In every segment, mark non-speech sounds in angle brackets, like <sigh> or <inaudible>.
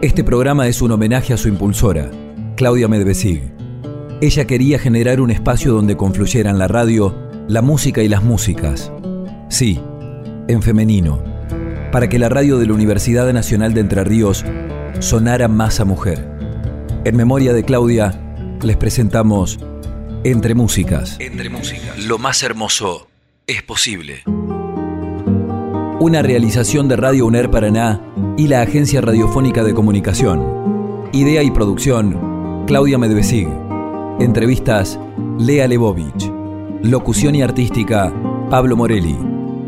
Este programa es un homenaje a su impulsora, Claudia Medvesig. Ella quería generar un espacio donde confluyeran la radio, la música y las músicas. Sí, en femenino, para que la radio de la Universidad Nacional de Entre Ríos sonara más a mujer. En memoria de Claudia, les presentamos Entre Músicas. Entre Músicas. Lo más hermoso es posible. Una realización de Radio UNER Paraná y la Agencia Radiofónica de Comunicación. Idea y producción, Claudia Medvesig. Entrevistas, Lea Lebovich. Locución y artística, Pablo Morelli.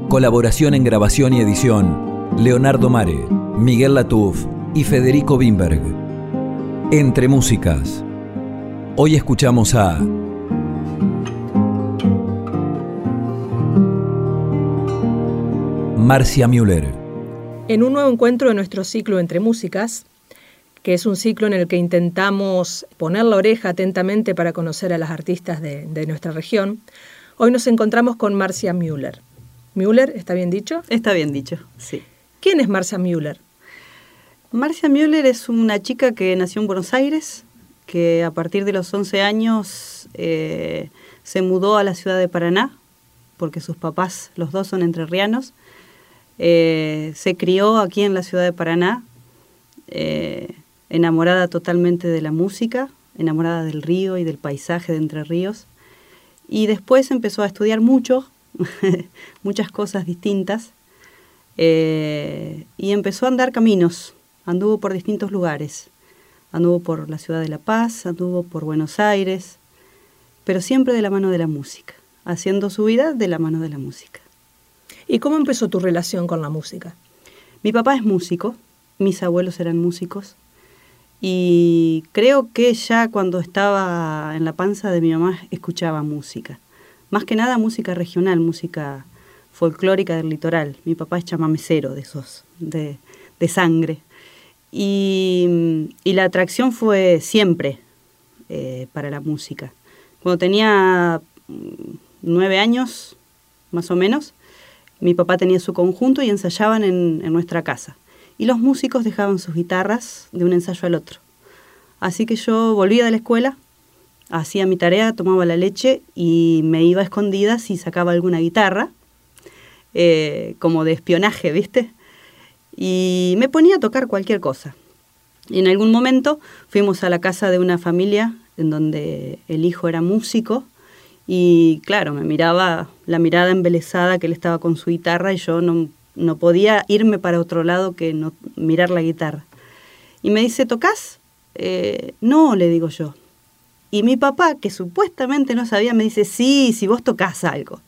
Colaboración en grabación y edición, Leonardo Mare, Miguel Latuf y Federico Wimberg. Entre Músicas. Hoy escuchamos a Marcia Müller. En un nuevo encuentro de nuestro ciclo Entre Músicas, que es un ciclo en el que intentamos poner la oreja atentamente para conocer a las artistas de, nuestra región, hoy nos encontramos con Marcia Müller. ¿Müller? ¿Está bien dicho? Está bien dicho, sí. ¿Quién es Marcia Müller? Marcia Müller es una chica que nació en Buenos Aires, que a partir de los 11 años eh, se mudó a la ciudad de Paraná, porque sus papás, los dos son entrerrianos, eh, se crió aquí en la ciudad de Paraná, eh, enamorada totalmente de la música, enamorada del río y del paisaje de Entre Ríos. Y después empezó a estudiar mucho, <laughs> muchas cosas distintas, eh, y empezó a andar caminos, anduvo por distintos lugares. Anduvo por la ciudad de La Paz, anduvo por Buenos Aires, pero siempre de la mano de la música, haciendo su vida de la mano de la música. ¿Y cómo empezó tu relación con la música? Mi papá es músico, mis abuelos eran músicos y creo que ya cuando estaba en la panza de mi mamá escuchaba música. Más que nada música regional, música folclórica del litoral. Mi papá es chamamecero de esos, de, sangre. Y, la atracción fue siempre eh, para la música. Cuando tenía mm, nueve años, más o menos, mi papá tenía su conjunto y ensayaban en, nuestra casa. Y los músicos dejaban sus guitarras de un ensayo al otro. Así que yo volvía de la escuela, hacía mi tarea, tomaba la leche y me iba a escondidas y sacaba alguna guitarra, eh, como de espionaje, ¿viste? Y me ponía a tocar cualquier cosa. Y en algún momento fuimos a la casa de una familia en donde el hijo era músico y claro, me miraba la mirada embelesada que él estaba con su guitarra y yo no, no podía irme para otro lado que no mirar la guitarra. Y me dice, ¿tocas? Eh, no, le digo yo. Y mi papá, que supuestamente no sabía, me dice, sí, si vos tocas algo.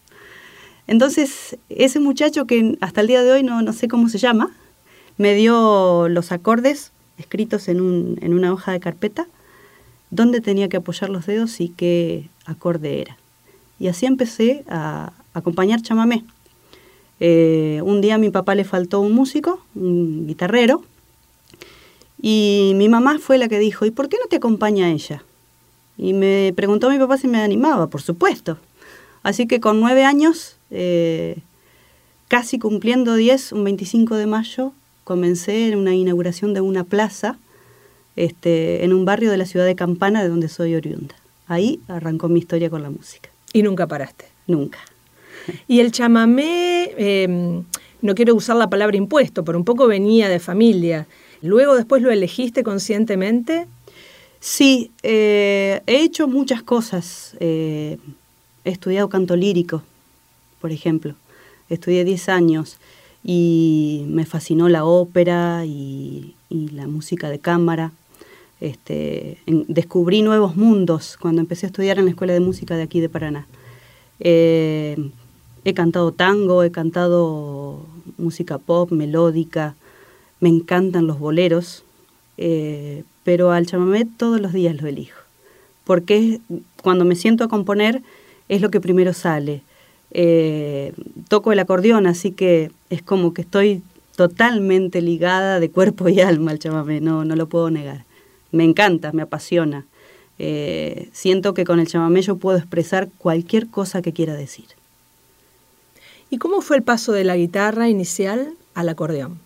Entonces, ese muchacho que hasta el día de hoy no, no sé cómo se llama, me dio los acordes escritos en, un, en una hoja de carpeta, dónde tenía que apoyar los dedos y qué acorde era. Y así empecé a acompañar chamamé. Eh, un día a mi papá le faltó un músico, un guitarrero, y mi mamá fue la que dijo, ¿y por qué no te acompaña ella? Y me preguntó a mi papá si me animaba, por supuesto. Así que con nueve años, eh, casi cumpliendo diez, un 25 de mayo, comencé en una inauguración de una plaza este, en un barrio de la ciudad de Campana, de donde soy oriunda. Ahí arrancó mi historia con la música. ¿Y nunca paraste? Nunca. Y el chamamé, em, no quiero usar la palabra impuesto, pero un poco venía de familia. ¿Luego después lo elegiste conscientemente? Sí, eh, he hecho muchas cosas. Eh, he estudiado canto lírico, por ejemplo. Estudié 10 años y me fascinó la ópera y la música de cámara. Este, descubrí nuevos mundos cuando empecé a estudiar en la Escuela de Música de aquí de Paraná. Eh, he cantado tango, he cantado música pop, melódica, me encantan los boleros, eh, pero al chamamé todos los días lo elijo, porque cuando me siento a componer es lo que primero sale. Eh, toco el acordeón, así que es como que estoy totalmente ligada de cuerpo y alma al chamamé, no, no lo puedo negar me encanta, me apasiona. Eh, siento que con el chamamé yo puedo expresar cualquier cosa que quiera decir. ¿Y cómo fue el paso de la guitarra inicial al acordeón?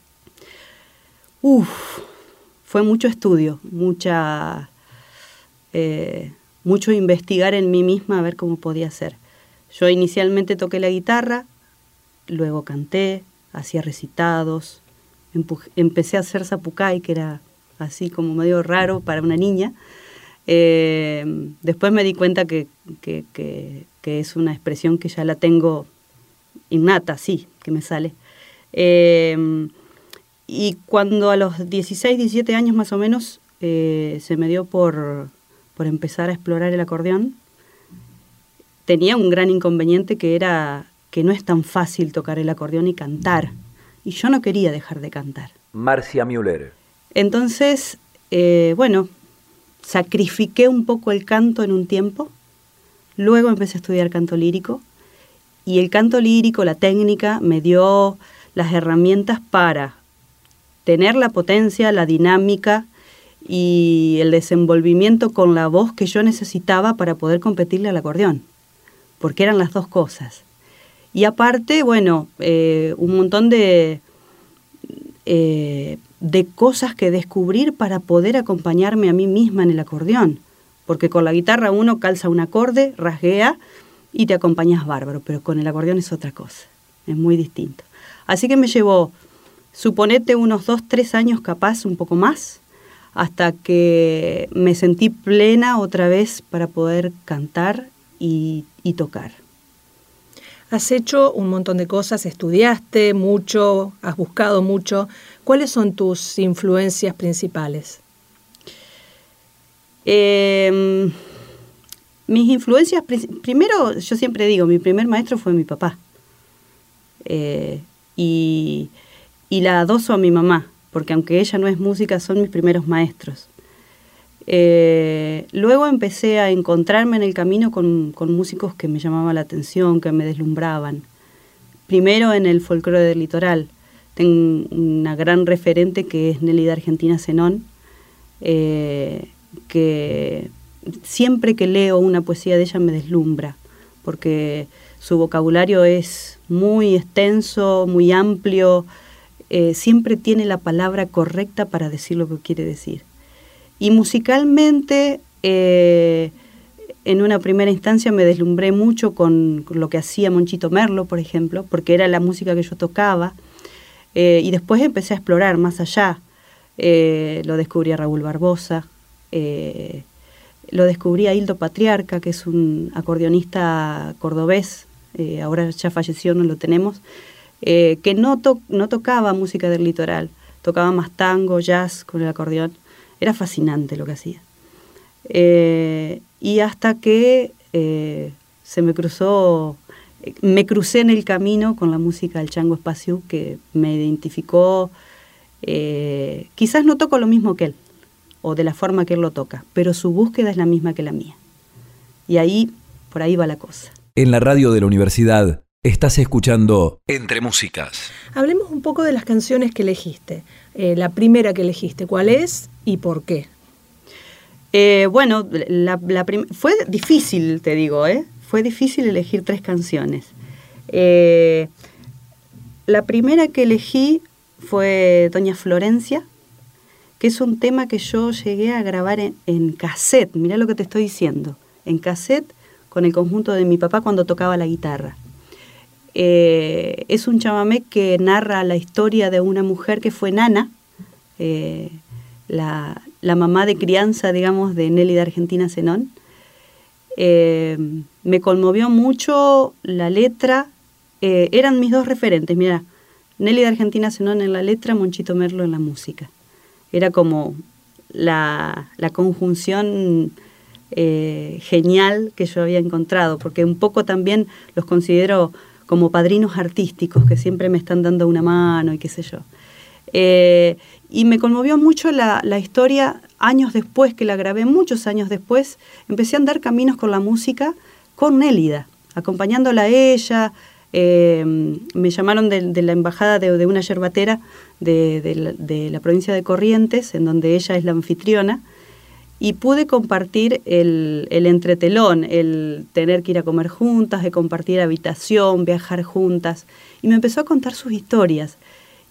Uf, fue mucho estudio, mucha, eh, mucho investigar en mí misma a ver cómo podía ser. Yo inicialmente toqué la guitarra, luego canté, hacía recitados, empecé a hacer zapucay, que era así como medio raro para una niña. Eh, después me di cuenta que, es una expresión que ya la tengo innata, sí, que me sale. Eh, y cuando a los 16, 17 años más o menos eh, se me dio por, por empezar a explorar el acordeón, tenía un gran inconveniente que era que no es tan fácil tocar el acordeón y cantar. Y yo no quería dejar de cantar. Marcia Müller. Entonces, eh, bueno, sacrifiqué un poco el canto en un tiempo. Luego empecé a estudiar canto lírico. Y el canto lírico, la técnica, me dio las herramientas para tener la potencia, la dinámica y el desenvolvimiento con la voz que yo necesitaba para poder competirle al acordeón, porque eran las dos cosas. Y aparte, bueno, eh, un montón de, eh, de cosas que descubrir para poder acompañarme a mí misma en el acordeón, porque con la guitarra uno calza un acorde, rasguea y te acompañas bárbaro, pero con el acordeón es otra cosa, es muy distinto. Así que me llevó suponete unos dos, tres años capaz, un poco más, hasta que me sentí plena otra vez para poder cantar y, tocar. Has hecho un montón de cosas, estudiaste mucho, has buscado mucho. ¿Cuáles son tus influencias principales? Em, mis influencias, primero, yo siempre digo, mi primer maestro fue mi papá. Eh, y y la adoso a mi mamá, porque aunque ella no es música, son mis primeros maestros. Eh, luego empecé a encontrarme en el camino con, músicos que me llamaban la atención, que me deslumbraban. Primero en el folclore del litoral. Tengo una gran referente que es Nelly de Argentina Zenón, eh, que siempre que leo una poesía de ella me deslumbra, porque su vocabulario es muy extenso, muy amplio, eh, siempre tiene la palabra correcta para decir lo que quiere decir. Y musicalmente, eh, en una primera instancia me deslumbré mucho con, lo que hacía Monchito Merlo, por ejemplo, porque era la música que yo tocaba. Eh, y después empecé a explorar más allá. lo descubrí a Raúl Barbosa, lo descubrí a Hildo Patriarca, que es un acordeonista cordobés, ahora ya falleció, no lo tenemos, eh, que no, no tocaba música del litoral, tocaba más tango, jazz con el acordeón. Era fascinante lo que hacía. Eh, y hasta que eh, se me cruzó, me crucé en el camino con la música del Chango Espacio que me identificó. quizás no toco lo mismo que él, o de la forma que él lo toca, pero su búsqueda es la misma que la mía. Y ahí, por ahí va la cosa. En la radio de la universidad Estás escuchando Entre Músicas. Hablemos un poco de las canciones que elegiste. Eh, la primera que elegiste, ¿cuál es y por qué? Eh, bueno, la, fue difícil, te digo, ¿eh? Fue difícil elegir tres canciones. Eh, la primera que elegí fue Doña Florencia, que es un tema que yo llegué a grabar en, cassette, mirá lo que te estoy diciendo, en cassette con el conjunto de mi papá cuando tocaba la guitarra. Es un chamamé que narra la historia de una mujer que fue nana, la, mamá de crianza, digamos, de Nelly de Argentina Zenón. Eh, me conmovió mucho la letra. eran mis dos referentes, mira, Nelly de Argentina Zenón en la letra, Monchito Merlo en la música. Era como la, la conjunción genial que yo había encontrado, porque un poco también los considero como padrinos artísticos que siempre me están dando una mano y qué sé yo. Eh, y me conmovió mucho la, historia años después, que la grabé muchos años después, empecé a andar caminos con la música con Nélida, acompañándola a ella. Eh, me llamaron de, la embajada de, una yerbatera de, de la provincia de Corrientes, en donde ella es la anfitriona, y pude compartir el, entretelón, el tener que ir a comer juntas, de compartir habitación, viajar juntas. Y me empezó a contar sus historias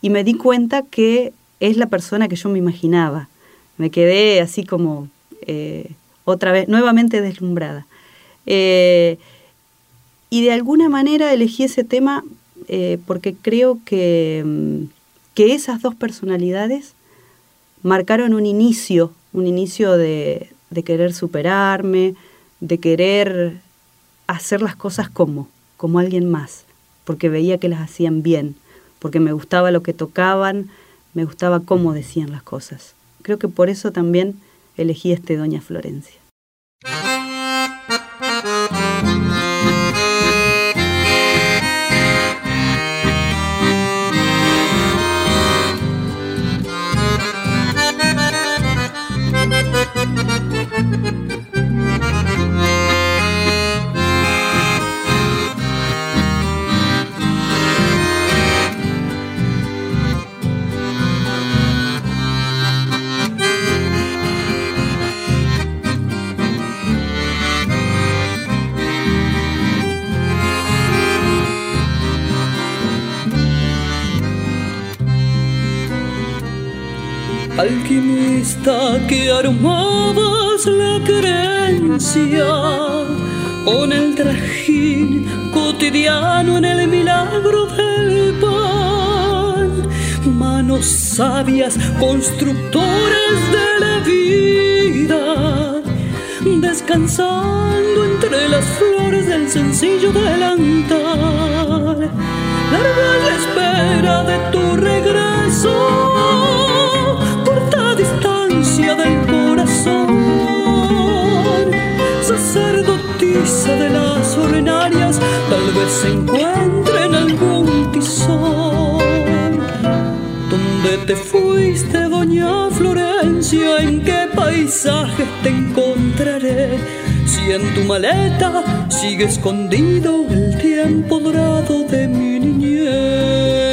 y me di cuenta que es la persona que yo me imaginaba. Me quedé así como eh, otra vez, nuevamente deslumbrada. Eh, y de alguna manera elegí ese tema eh, porque creo que, mm, que, esas dos personalidades marcaron un inicio, un inicio de, de querer superarme, de querer hacer las cosas como, como alguien más, porque veía que las hacían bien, porque me gustaba lo que tocaban, me gustaba cómo decían las cosas. Creo que por eso también elegí este Doña Florencia. Alquimista que armabas la creencia con el trajín cotidiano en el milagro del pan. Manos sabias, constructores de la vida, descansando entre las flores del sencillo delantal. Larga la espera de tu regreso sacerdotisa de las ordinarias, tal vez se encuentre en algún tizón. ¿Dónde te fuiste, doña Florencia? ¿En qué paisajes te encontraré? Si en tu maleta sigue escondido el tiempo dorado de mi niñez.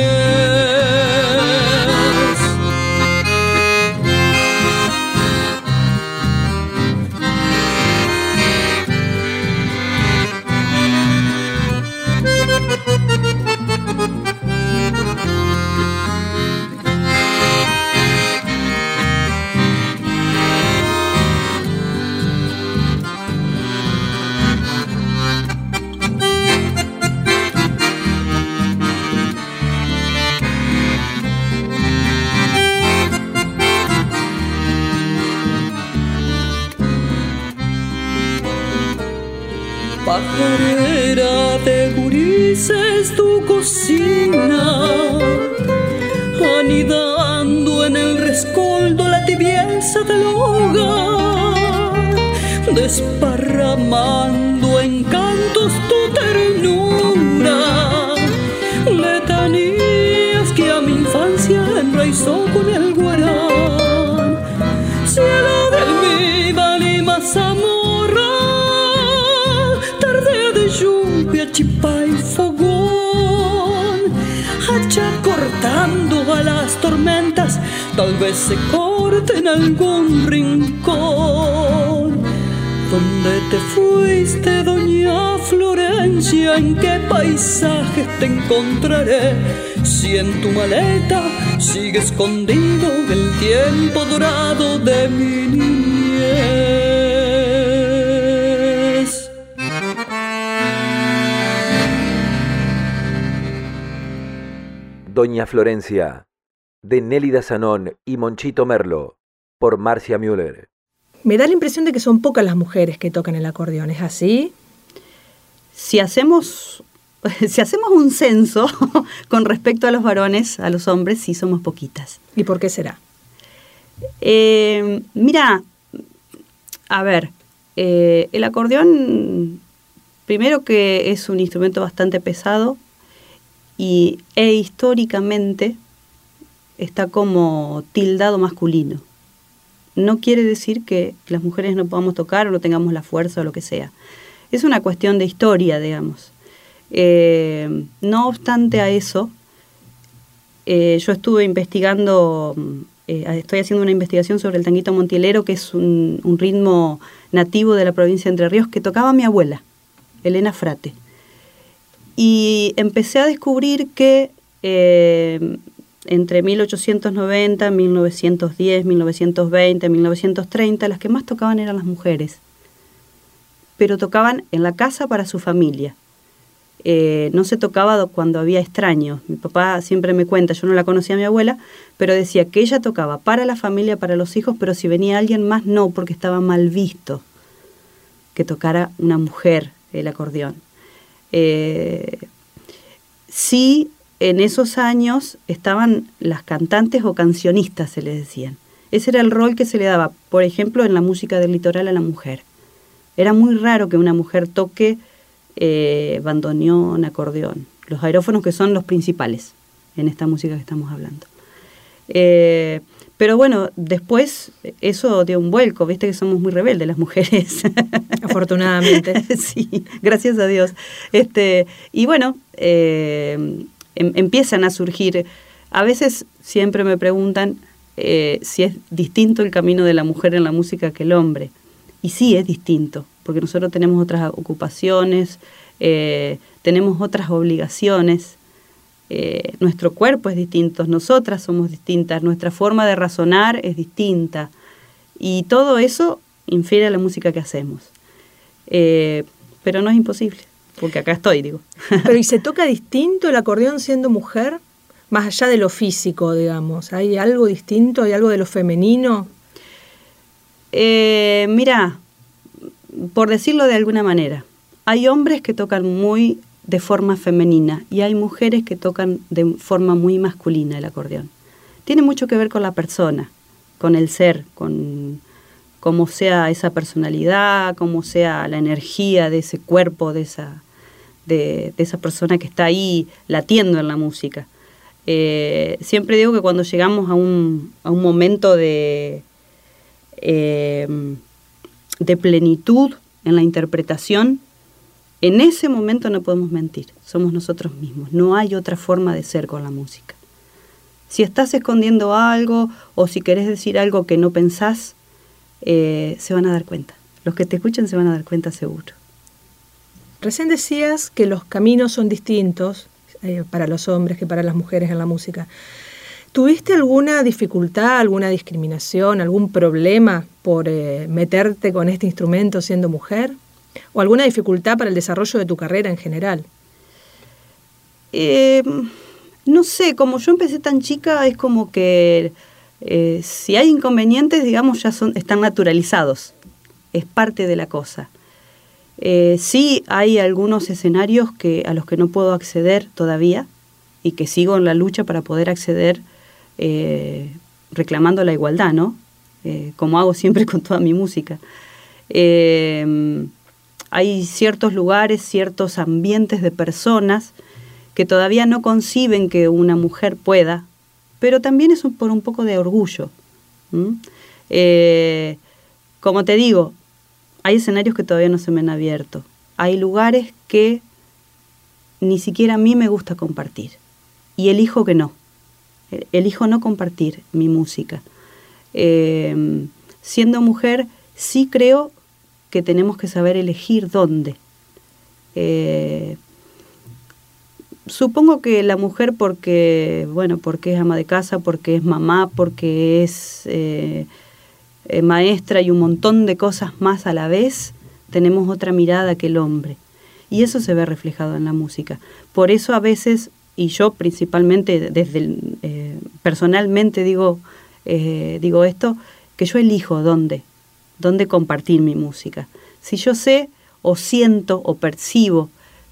Infancia enraizó con el guarán, cielo de mi vale más amor chipa y fogón, hacha cortando a las tormentas, tal vez se corte en algún rincón. ¿Dónde te fuiste, doña Florencia? ¿En qué paisaje te encontraré? Si en tu maleta sigue escondido el tiempo dorado de mi niñez. Doña Florencia, de Nélida Sanón y Monchito Merlo, por Marcia Müller. Me da la impresión de que son pocas las mujeres que tocan el acordeón, ¿es así? Si hacemos, <laughs> si hacemos un censo <laughs> con respecto a los varones, a los hombres, sí somos poquitas. ¿Y por qué será? Eh, mira, a ver, eh, el acordeón, primero que es un instrumento bastante pesado, y e históricamente está como tildado masculino. No quiere decir que las mujeres no podamos tocar o no tengamos la fuerza o lo que sea. Es una cuestión de historia, digamos. Eh, no obstante a eso, eh, yo estuve investigando, eh, estoy haciendo una investigación sobre el tanguito montilero, que es un, un ritmo nativo de la provincia de Entre Ríos, que tocaba mi abuela, Elena Frate. Y empecé a descubrir que entre 1890, 1910, 1920, 1930, las que más tocaban eran las mujeres, pero tocaban en la casa para su familia. Eh, no se tocaba cuando había extraños. Mi papá siempre me cuenta, yo no la conocía a mi abuela, pero decía que ella tocaba para la familia, para los hijos, pero si venía alguien más no, porque estaba mal visto que tocara una mujer el acordeón. Eh, sí, en esos años estaban las cantantes o cancionistas, se les decían. Ese era el rol que se le daba, por ejemplo, en la música del litoral a la mujer. Era muy raro que una mujer toque eh, bandoneón, acordeón, los aerófonos que son los principales en esta música que estamos hablando. Eh, pero bueno, después eso dio un vuelco, viste que somos muy rebeldes las mujeres. <laughs> Afortunadamente. <laughs> sí, gracias a Dios. Este, y bueno, eh, em, empiezan a surgir, a veces siempre me preguntan eh, si es distinto el camino de la mujer en la música que el hombre. Y sí, es distinto, porque nosotros tenemos otras ocupaciones, eh, tenemos otras obligaciones. Eh, nuestro cuerpo es distinto, nosotras somos distintas, nuestra forma de razonar es distinta. Y todo eso infiere a la música que hacemos. Eh, pero no es imposible, porque acá estoy, digo. <laughs> Pero ¿y se toca distinto el acordeón siendo mujer? Más allá de lo físico, digamos. ¿Hay algo distinto? ¿Hay algo de lo femenino? Eh, mira, por decirlo de alguna manera, hay hombres que tocan muy de forma femenina y hay mujeres que tocan de forma muy masculina el acordeón. Tiene mucho que ver con la persona, con el ser, con cómo sea esa personalidad, cómo sea la energía de ese cuerpo, de esa, de, esa persona que está ahí latiendo en la música. Eh, siempre digo que cuando llegamos a un, a un momento de, eh, de plenitud en la interpretación, en ese momento no podemos mentir, somos nosotros mismos, no hay otra forma de ser con la música. Si estás escondiendo algo o si querés decir algo que no pensás, eh, se van a dar cuenta. Los que te escuchan se van a dar cuenta seguro. Recién decías que los caminos son distintos eh, para los hombres que para las mujeres en la música. ¿Tuviste alguna dificultad, alguna discriminación, algún problema por eh, meterte con este instrumento siendo mujer? o alguna dificultad para el desarrollo de tu carrera en general? Eh, no sé, como yo empecé tan chica, es como que eh, si hay inconvenientes, digamos, ya son, están naturalizados. Es parte de la cosa. Eh, sí hay algunos escenarios que, a los que no puedo acceder todavía y que sigo en la lucha para poder acceder reclamando la igualdad, ¿no? como hago siempre <laughs> con toda mi música hay ciertos lugares, ciertos ambientes de personas que todavía no conciben que una mujer pueda, pero también es por un poco de orgullo. Eh, como te digo, hay escenarios que todavía no se me han abierto. Hay lugares que ni siquiera a mí me gusta compartir. Y elijo que no. Elijo no compartir mi música. Eh, siendo mujer, sí creo que tenemos que saber elegir dónde. Eh, supongo que la mujer porque, bueno, porque es ama de casa, porque es mamá, porque es eh, maestra y un montón de cosas más a la vez, tenemos otra mirada que el hombre. Y eso se ve reflejado en la música. Por eso a veces, y yo principalmente desde personalmente digo, digo esto, que yo elijo dónde, dónde compartir mi música. Si yo sé o siento o percibo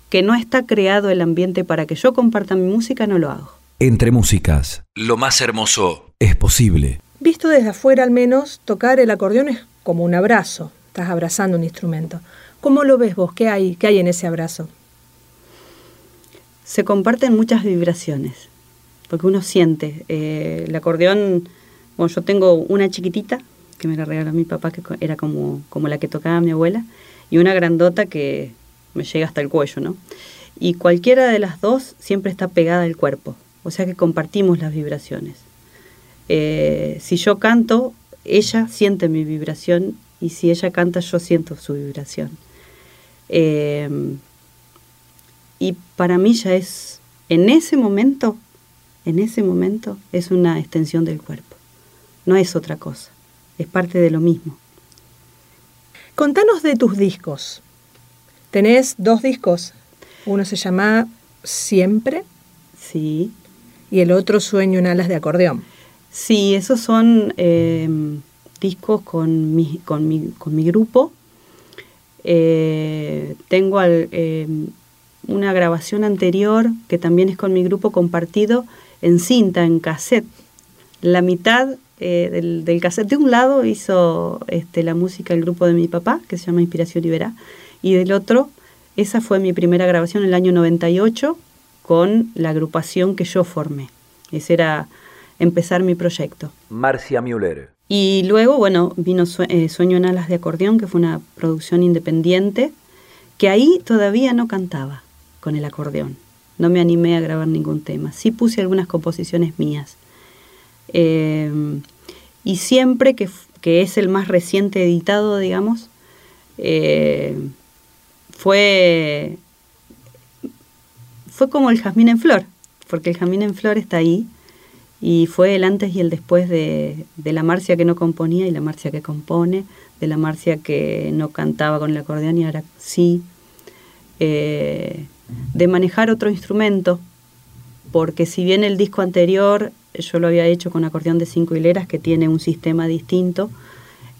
que no está creado el ambiente para que yo comparta mi música, no lo hago. Entre músicas, lo más hermoso es posible. Visto desde afuera al menos, tocar el acordeón es como un abrazo, estás abrazando un instrumento. ¿Cómo lo ves vos? ¿Qué hay, qué hay en ese abrazo? Se comparten muchas vibraciones, porque uno siente. Eh, el acordeón, bueno, yo tengo una chiquitita que me la regaló mi papá, que era como, como la que tocaba mi abuela, y una grandota que me llega hasta el cuello, ¿no? Y cualquiera de las dos siempre está pegada al cuerpo, o sea que compartimos las vibraciones. Eh, si yo canto, ella siente mi vibración y si ella canta, yo siento su vibración. Eh, y para mí ya es, en ese momento, en ese momento es una extensión del cuerpo. No es otra cosa, es parte de lo mismo. Contanos de tus discos. Tenés dos discos. Uno se llama Siempre. Sí. Y el otro Sueño en alas de acordeón. Sí, esos son em, discos con mi, con mi, grupo. Eh, tengo em, una grabación anterior que también es con mi grupo compartido en cinta, en cassette. La mitad eh, del, del, cassette de un lado hizo este, la música el grupo de mi papá, que se llama Inspiración Libera, y del otro, esa fue mi primera grabación en el año 98 con la agrupación que yo formé. Ese era empezar mi proyecto. Marcia Müller. Y luego, bueno, vino eh, Sueño en Alas de Acordeón, que fue una producción independiente, que ahí todavía no cantaba con el acordeón. No me animé a grabar ningún tema. Sí puse algunas composiciones mías. Eh, y siempre que, que, es el más reciente editado, digamos, eh, fue, fue como el jazmín en flor, porque el jazmín en flor está ahí y fue el antes y el después de, la Marcia que no componía y la Marcia que compone, de la Marcia que no cantaba con el acordeón y ahora sí, eh, de manejar otro instrumento, porque si bien el disco anterior yo lo había hecho con acordeón de cinco hileras que tiene un sistema distinto,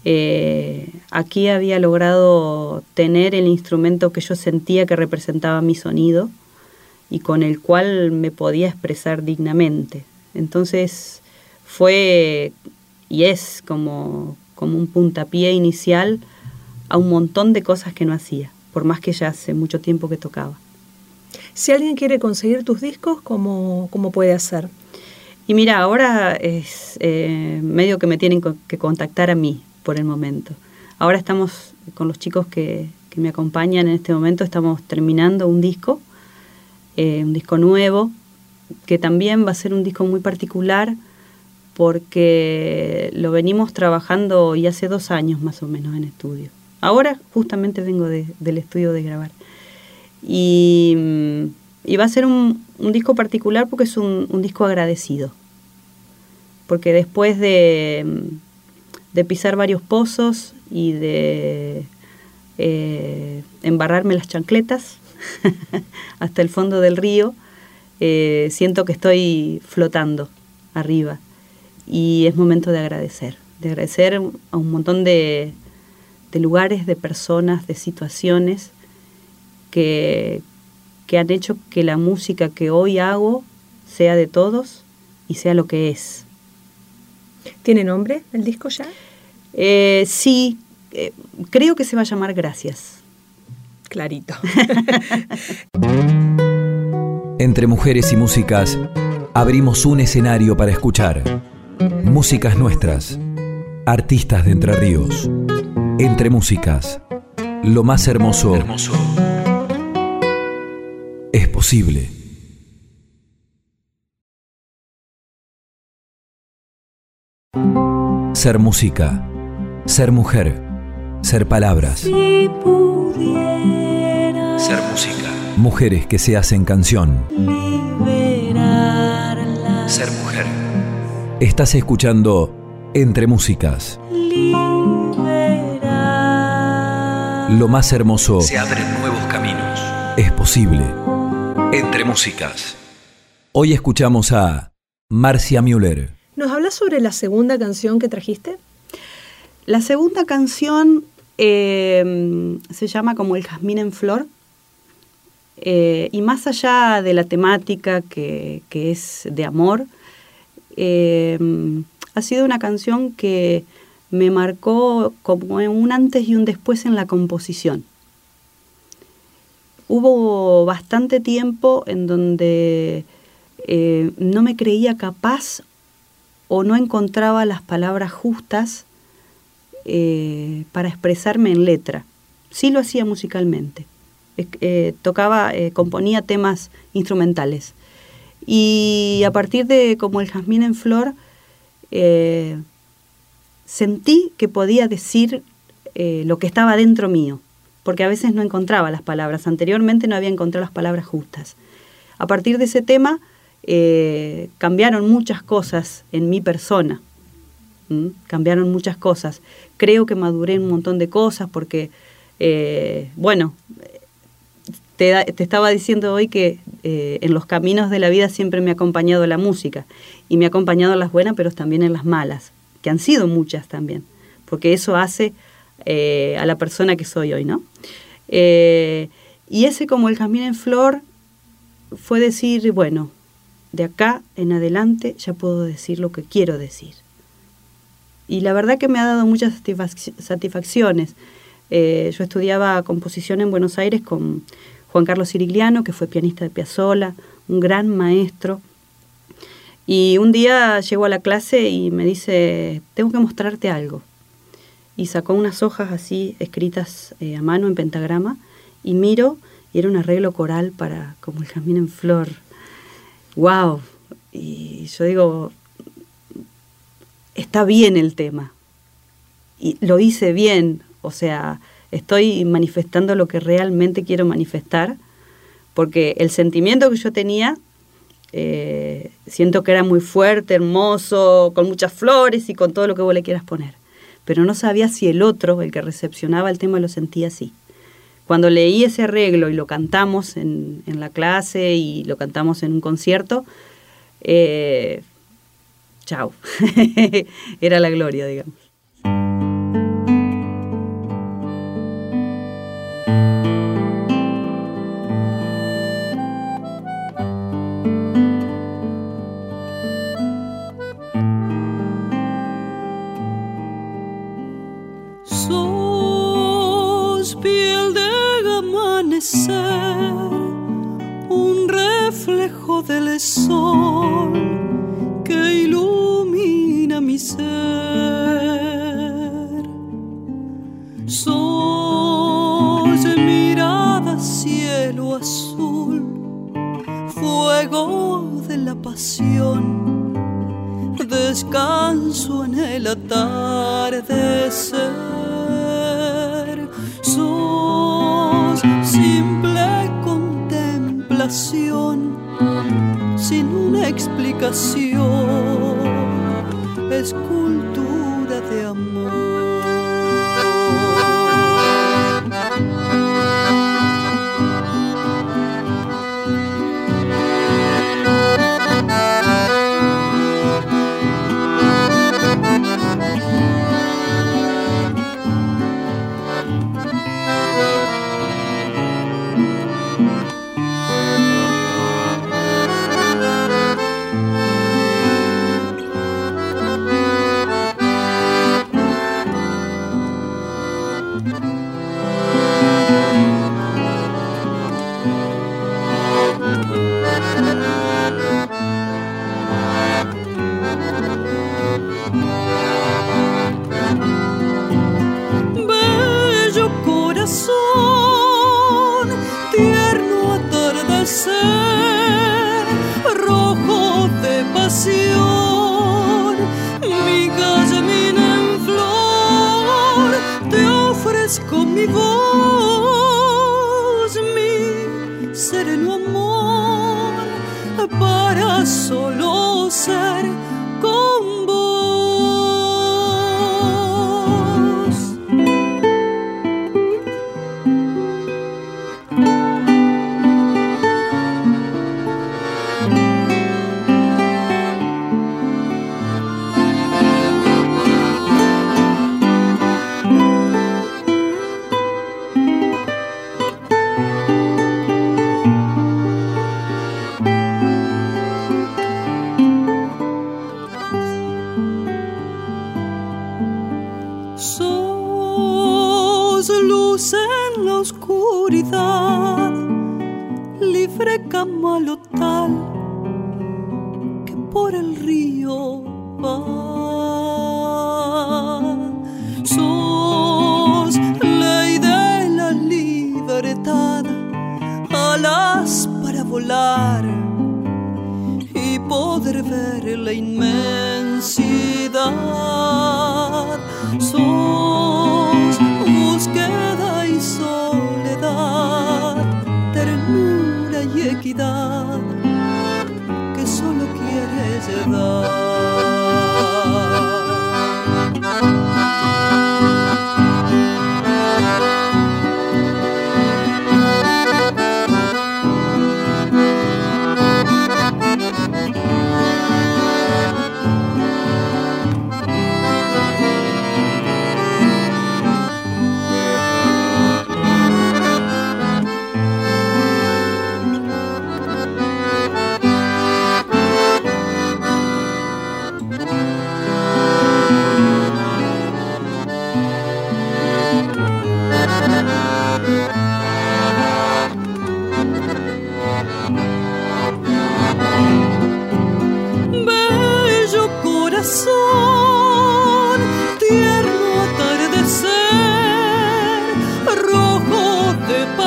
eh, aquí había logrado tener el instrumento que yo sentía que representaba mi sonido y con el cual me podía expresar dignamente. Entonces fue y es como, como un puntapié inicial a un montón de cosas que no hacía, por más que ya hace mucho tiempo que tocaba. Si alguien quiere conseguir tus discos, ¿cómo, cómo puede hacer? Y mira, ahora es eh, medio que me tienen que contactar a mí por el momento. Ahora estamos con los chicos que, me acompañan en este momento, estamos terminando un disco, eh, un disco nuevo, que también va a ser un disco muy particular porque lo venimos trabajando y hace dos años más o menos en estudio. Ahora justamente vengo del estudio de grabar. Y, va a ser un, disco particular porque es un, disco agradecido. Porque después de, de, pisar varios pozos y de eh, embarrarme las chancletas <laughs> hasta el fondo del río, eh, siento que estoy flotando arriba y es momento de agradecer, de agradecer a un montón de, lugares, de personas, de situaciones que, que han hecho que la música que hoy hago sea de todos y sea lo que es. ¿Tiene nombre el disco ya? Eh, sí, eh, creo que se va a llamar Gracias. Clarito. <laughs> Entre mujeres y músicas, abrimos un escenario para escuchar. Músicas nuestras. Artistas de Entre Ríos. Entre músicas. Lo más hermoso, hermoso. Es posible. Ser música. Ser mujer. Ser palabras. ser música. Mujeres que se hacen canción. Ser mujer. Estás escuchando Entre Músicas. Lo más hermoso. Se abren nuevos caminos. Es posible. Entre Músicas. Hoy escuchamos a Marcia Müller. ¿Nos hablas sobre la segunda canción que trajiste? La segunda canción eh, se llama como El jazmín en flor eh, y más allá de la temática que, es de amor, eh, ha sido una canción que me marcó como un antes y un después en la composición. Hubo bastante tiempo en donde eh, no me creía capaz o no encontraba las palabras justas para expresarme en letra. Sí lo hacía musicalmente eh, tocaba, eh, componía temas instrumentales. Y a partir de como el jazmín en flor, eh, sentí que podía decir lo que estaba dentro mío, porque a veces no encontraba las palabras. Anteriormente no había encontrado las palabras justas. A partir de ese tema eh, cambiaron muchas cosas en mi persona. Cambiaron muchas cosas. Creo que maduré un montón de cosas porque, eh, bueno, te, estaba diciendo hoy que eh, en los caminos de la vida siempre me ha acompañado la música y me ha acompañado en las buenas, pero también en las malas, que han sido muchas también, porque eso hace a la persona que soy hoy, ¿no? y ese como el camino en flor fue decir, bueno, de acá en adelante ya puedo decir lo que quiero decir. Y la verdad que me ha dado muchas satisfacciones. Eh, yo estudiaba composición en Buenos Aires con Juan Carlos Sirigliano, que fue pianista de Piazzolla, un gran maestro. Y un día llego a la clase y me dice, tengo que mostrarte algo. Y sacó unas hojas así escritas eh, a mano en pentagrama y miro y era un arreglo coral para como el camino en flor wow. Y yo digo, está bien el tema. Y lo hice bien, o sea, estoy manifestando lo que realmente quiero manifestar, porque el sentimiento que yo tenía, eh, siento que era muy fuerte, hermoso, con muchas flores y con todo lo que vos le quieras poner. Pero no sabía si el otro, el que recepcionaba el tema, lo sentía así. Cuando leí ese arreglo y lo cantamos en, la clase y lo cantamos en un concierto, eh, chao, <laughs> era la gloria, digamos. Descanso en el atardecer. Sin una explicación, escultura de amor. en la oscuridad, libre camalotal que por el río va. Sos ley de la libertad, alas para volar y poder ver la inmensidad. Sos Love.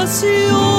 Como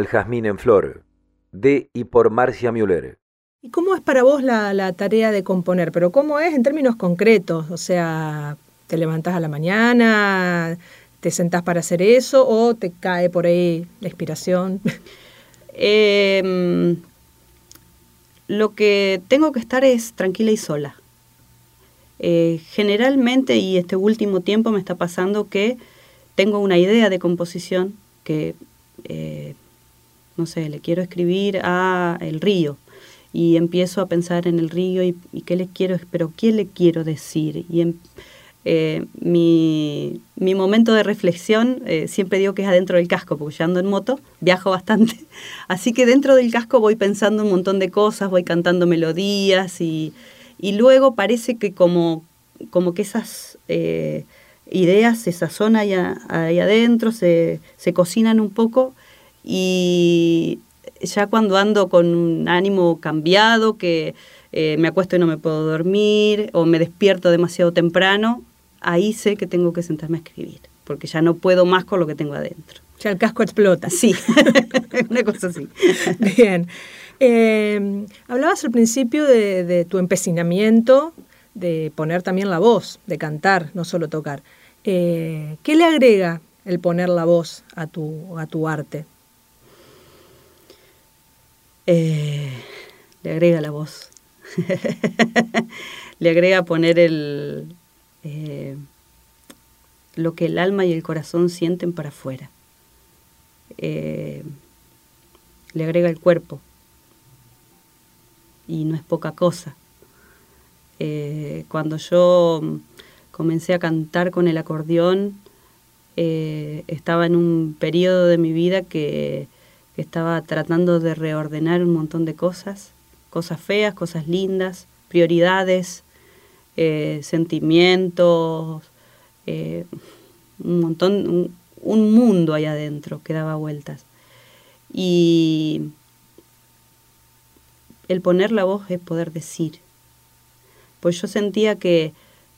el jazmín en flor, de y por Marcia Müller. ¿Y cómo es para vos la, tarea de componer? Pero ¿cómo es en términos concretos? O sea, ¿te levantás a la mañana, te sentás para hacer eso o te cae por ahí la inspiración? <laughs> Em, lo que tengo que estar es tranquila y sola. Eh, generalmente, y este último tiempo me está pasando que tengo una idea de composición que eh, no sé, le quiero escribir a el río y empiezo a pensar en el río y, qué le quiero, pero qué le quiero decir. Y en, eh, mi, momento de reflexión eh, siempre digo que es adentro del casco, porque yo ando en moto, viajo bastante, <laughs> así que dentro del casco voy pensando un montón de cosas, voy cantando melodías y, luego parece que como, como que esas eh, ideas se sazonan ahí, ahí adentro, se, se cocinan un poco y ya cuando ando con un ánimo cambiado, que eh, me acuesto y no me puedo dormir o me despierto demasiado temprano, ahí sé que tengo que sentarme a escribir, porque ya no puedo más con lo que tengo adentro. Ya el casco explota. Sí, <laughs> una cosa así. <laughs> Bien. Em, hablabas al principio de, tu empecinamiento, de poner también la voz, de cantar, no solo tocar. Eh, ¿Qué le agrega el poner la voz a tu, a tu arte? Eh, le agrega la voz. <laughs> le agrega poner el, eh, lo que el alma y el corazón sienten para afuera. Eh, le agrega el cuerpo. Y no es poca cosa. cuando yo comencé a cantar con el acordeón, estaba en un periodo de mi vida que estaba tratando de reordenar un montón de cosas, cosas feas, cosas lindas, prioridades, eh, sentimientos, eh, un montón, un, mundo ahí adentro que daba vueltas. Y el poner la voz es poder decir. Pues yo sentía que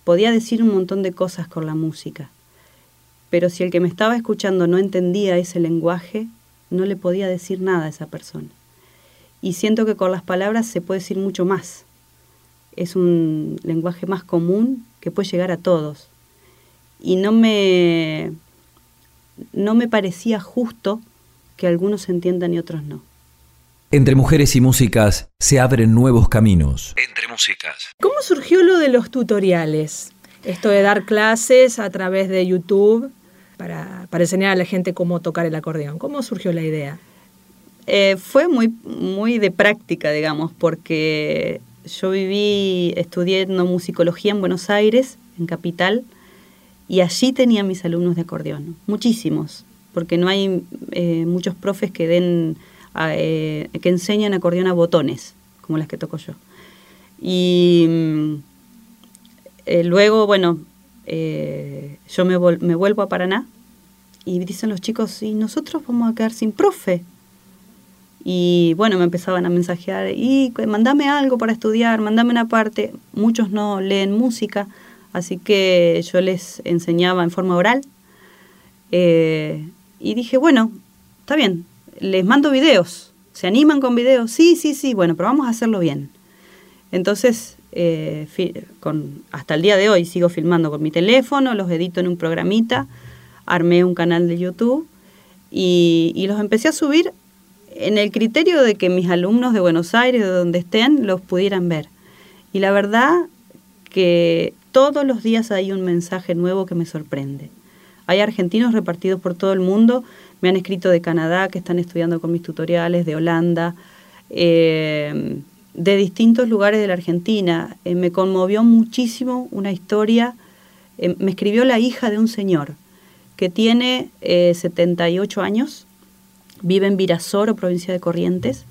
podía decir un montón de cosas con la música, pero si el que me estaba escuchando no entendía ese lenguaje, no le podía decir nada a esa persona. Y siento que con las palabras se puede decir mucho más. Es un lenguaje más común que puede llegar a todos. Y no me, no me parecía justo que algunos entiendan y otros no. Entre mujeres y músicas se abren nuevos caminos. Entre músicas. ¿Cómo surgió lo de los tutoriales? Esto de dar clases a través de YouTube para, enseñar a la gente cómo tocar el acordeón? ¿Cómo surgió la idea? Eh, fue muy, muy de práctica, digamos, porque yo viví estudiando musicología en Buenos Aires, en Capital, y allí tenía mis alumnos de acordeón, muchísimos, porque no hay eh, muchos profes que den, eh, que enseñan acordeón a botones, como las que toco yo. Y mm, luego, bueno, eh, yo me, vuelvo a Paraná y dicen los chicos, y nosotros vamos a quedar sin profe. Y bueno, me empezaban a mensajear, y mandame algo para estudiar, mandame una parte. Muchos no leen música, así que yo les enseñaba en forma oral. Eh, y dije, bueno, está bien, les mando videos. ¿Se animan con videos? Sí, sí, sí, bueno, pero vamos a hacerlo bien. Entonces eh, hasta el día de hoy sigo filmando con mi teléfono, los edito en un programita, armé un canal de YouTube y, los empecé a subir en el criterio de que mis alumnos de Buenos Aires, de donde estén, los pudieran ver. Y la verdad que todos los días hay un mensaje nuevo que me sorprende. Hay argentinos repartidos por todo el mundo, me han escrito de Canadá que están estudiando con mis tutoriales, de Holanda. Eh, de distintos lugares de la Argentina. Eh, me conmovió muchísimo una historia eh, me escribió la hija de un señor que tiene 78 eh, años, vive en Virasoro, provincia de Corrientes.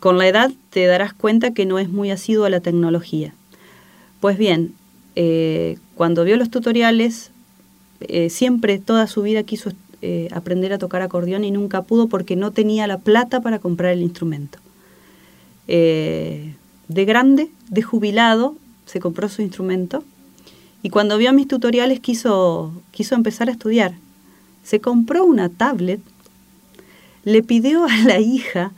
Con la edad te darás cuenta que no es muy asiduo a la tecnología. Pues bien, cuando vio los tutoriales, siempre toda su vida quiso aprender a tocar acordeón y nunca pudo porque no tenía la plata para comprar el instrumento. De grande, de jubilado, se compró su instrumento y cuando vio mis tutoriales quiso, quiso empezar a estudiar. Se compró una tablet, le pidió a la hija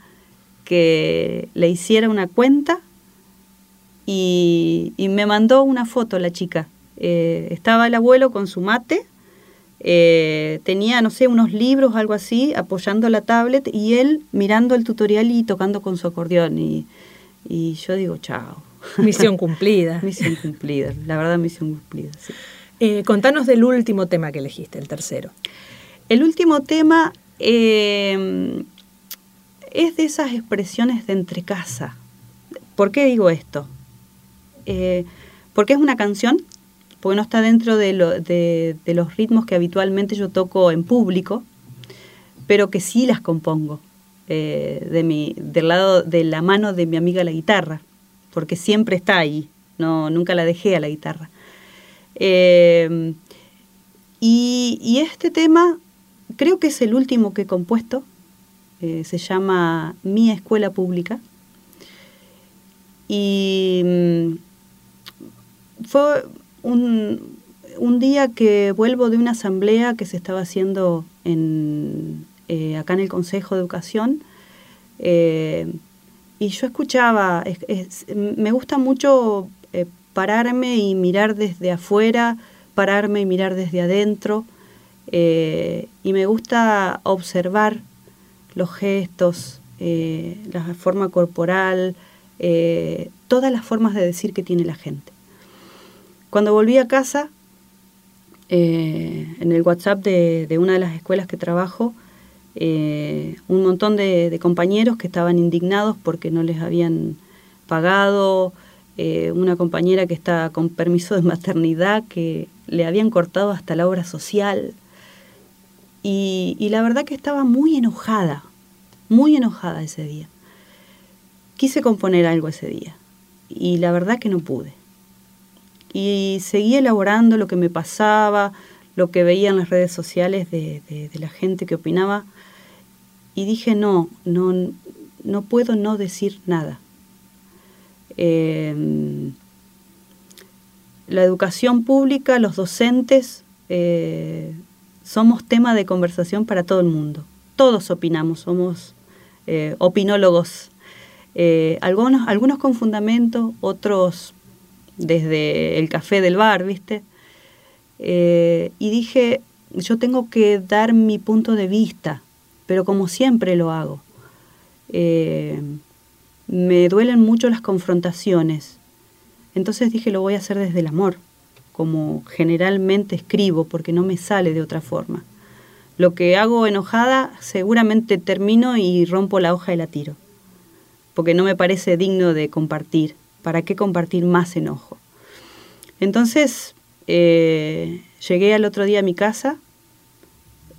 que le hiciera una cuenta y, me mandó una foto la chica. Eh, estaba el abuelo con su mate, eh, tenía, no sé, unos libros, algo así, apoyando la tablet y él mirando el tutorial y tocando con su acordeón. Y, y yo digo, chao, <laughs> Misión cumplida. <laughs> misión cumplida, la verdad misión cumplida, sí. Eh, contanos del último tema que elegiste, el tercero. El último tema eh, es de esas expresiones de entrecasa. ¿Por qué digo esto? Eh, porque es una canción, porque no está dentro de, los ritmos que habitualmente yo toco en público, pero que sí las compongo de mi, del lado de la mano de mi amiga la guitarra porque siempre está ahí, no, nunca la dejé a la guitarra. Eh, y, este tema creo que es el último que he compuesto, eh, se llama Mi Escuela Pública. Y mm, fue un, día que vuelvo de una asamblea que se estaba haciendo en, eh, acá en el Consejo de Educación y yo escuchaba, me gusta mucho eh, pararme y mirar desde afuera, pararme y mirar desde adentro, eh, y me gusta observar los gestos, eh, la forma corporal, todas las formas de decir que tiene la gente. Cuando volví a casa, en el WhatsApp de una de las escuelas que trabajo, eh, un montón de, compañeros que estaban indignados porque no les habían pagado, eh, una compañera que está con permiso de maternidad que le habían cortado hasta la obra social. Y la verdad que estaba muy enojada, muy enojada ese día. Quise componer algo ese día y la verdad que no pude. Y seguí elaborando lo que me pasaba, lo que veía en las redes sociales de, de la gente que opinaba y dije, no, no, no puedo no decir nada. Em, la educación pública, los docentes, eh, somos tema de conversación para todo el mundo. Todos opinamos, somos eh, opinólogos. Eh, algunos, algunos con fundamento, otros desde el café del bar, ¿viste? y dije, yo tengo que dar mi punto de vista pero como siempre lo hago. Eh, me duelen mucho las confrontaciones. Entonces dije, lo voy a hacer desde el amor, como generalmente escribo, porque no me sale de otra forma. Lo que hago enojada, seguramente termino y rompo la hoja y la tiro, porque no me parece digno de compartir. ¿Para qué compartir más enojo? Entonces, eh, llegué al otro día a mi casa,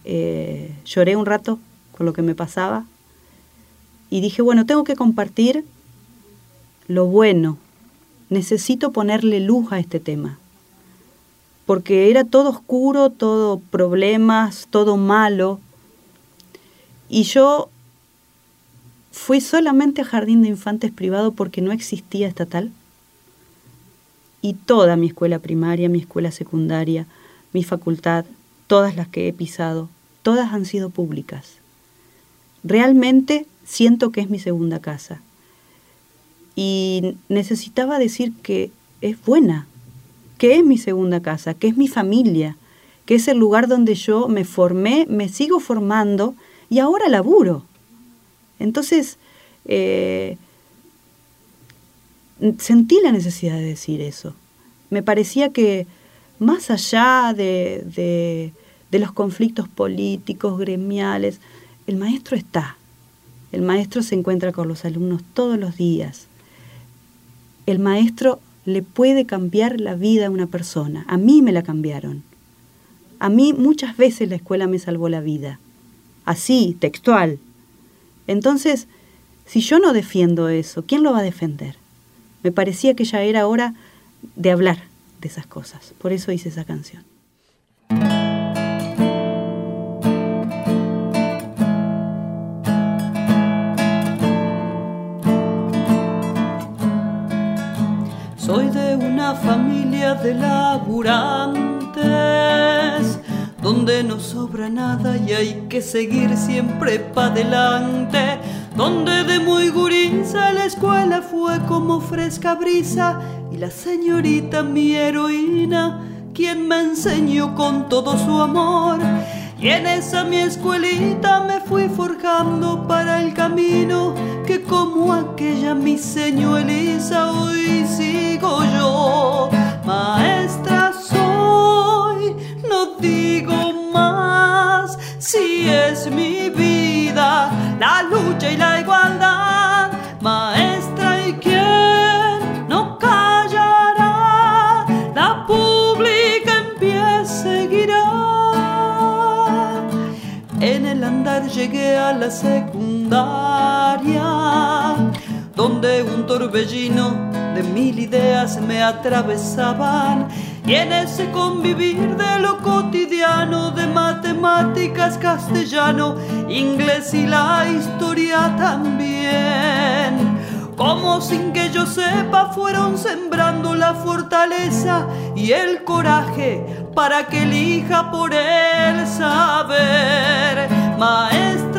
eh, lloré un rato, con lo que me pasaba. Y dije, bueno, tengo que compartir lo bueno. Necesito ponerle luz a este tema. Porque era todo oscuro, todo problemas, todo malo. Y yo fui solamente a jardín de infantes privado porque no existía estatal. Y toda mi escuela primaria, mi escuela secundaria, mi facultad, todas las que he pisado, todas han sido públicas. Realmente siento que es mi segunda casa. Y necesitaba decir que es buena, que es mi segunda casa, que es mi familia, que es el lugar donde yo me formé, me sigo formando y ahora laburo. Entonces, eh, sentí la necesidad de decir eso. Me parecía que más allá de los conflictos políticos, gremiales, el maestro está. El maestro se encuentra con los alumnos todos los días. El maestro le puede cambiar la vida a una persona. A mí me la cambiaron. A mí muchas veces la escuela me salvó la vida. Así, textual. Entonces, si yo no defiendo eso, ¿quién lo va a defender? Me parecía que ya era hora de hablar de esas cosas. Por eso hice esa canción. Soy de una familia de laburantes, donde no sobra nada y hay que seguir siempre para adelante. Donde de muy guriza la escuela fue como fresca brisa y la señorita mi heroína, quien me enseñó con todo su amor. Y en esa mi escuelita me fui forjando para el camino que como aquella mi señueliza hoy sigo yo. Maestra soy, no digo más, si es mi vida la lucha y la igualdad. Maestra y quien no callará, la pública en pie seguirá. En el andar llegué a la secundaria, donde un torbellino de mil ideas me atravesaban. Y en ese convivir de lo cotidiano, de matemáticas, castellano, inglés y la historia también. Como sin que yo sepa fueron sembrando la fortaleza y el coraje para que elija por el saber. Maestra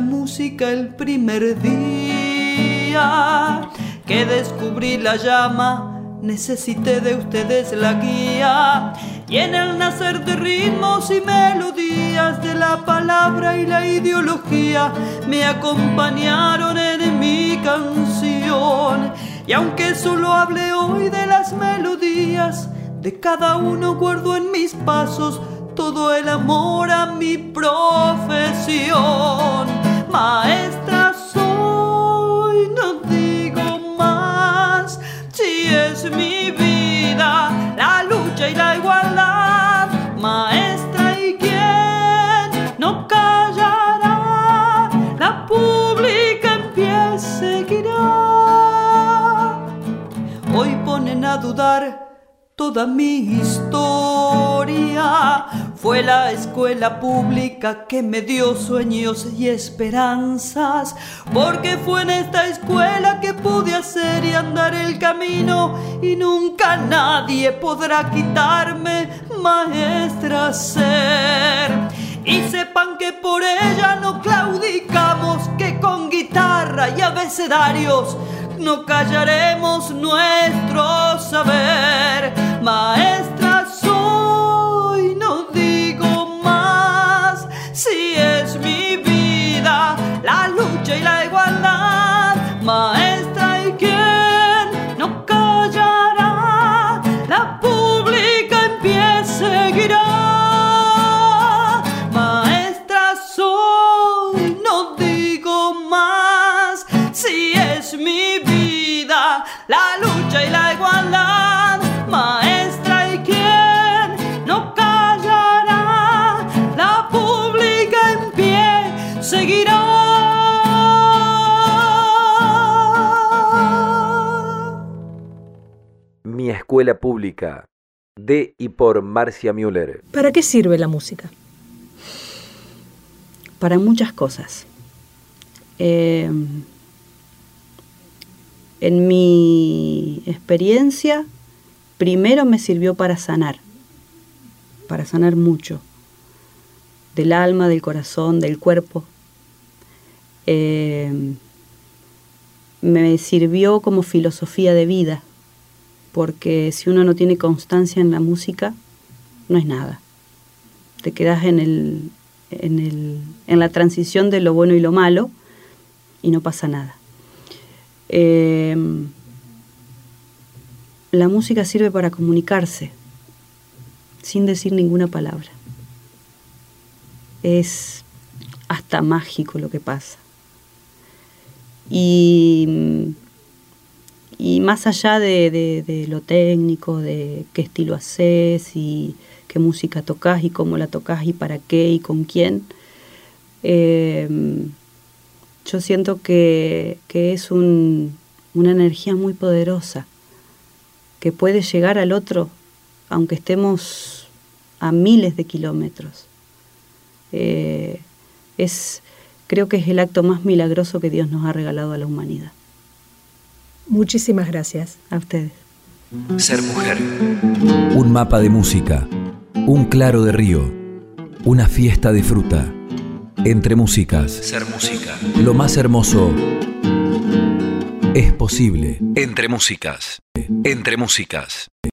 música el primer día que descubrí la llama, necesité de ustedes la guía. Y en el nacer de ritmos y melodías de la palabra y la ideología me acompañaron en mi canción. Y aunque solo hable hoy de las melodías, de cada uno guardo en mis pasos todo el amor a mi profesión. Maestra soy, no digo más, si es mi vida la lucha y la igualdad. Maestra y quien no callará, la pública en pie seguirá. Hoy ponen a dudar toda mi historia. Fue la escuela pública que me dio sueños y esperanzas, porque fue en esta escuela que pude hacer y andar el camino y nunca nadie podrá quitarme maestra ser. Y sepan que por ella no claudicamos, que con guitarra y abecedarios no callaremos nuestro saber. Maestra escuela pública, de y por Marcia Müller. ¿Para qué sirve la música? Para muchas cosas. Eh, en mi experiencia, primero me sirvió para sanar, para sanar mucho, del alma, del corazón, del cuerpo. Eh, me sirvió como filosofía de vida, porque si uno no tiene constancia en la música, no es nada. Te quedas en, el, en, el, en la transición de lo bueno y lo malo, y no pasa nada. Em, la música sirve para comunicarse sin decir ninguna palabra. Es hasta mágico lo que pasa. Y, y más allá de, lo técnico, de qué estilo haces y qué música tocas y cómo la tocas y para qué y con quién, em, yo siento que, es una energía muy poderosa que puede llegar al otro aunque estemos a miles de kilómetros. Eh, es, creo que es el acto más milagroso que Dios nos ha regalado a la humanidad. Muchísimas gracias. A ustedes. Ser mujer. Un mapa de música. Un claro de río. Una fiesta de fruta. Entre músicas. Ser música. Lo más hermoso es posible. Entre músicas. Entre músicas.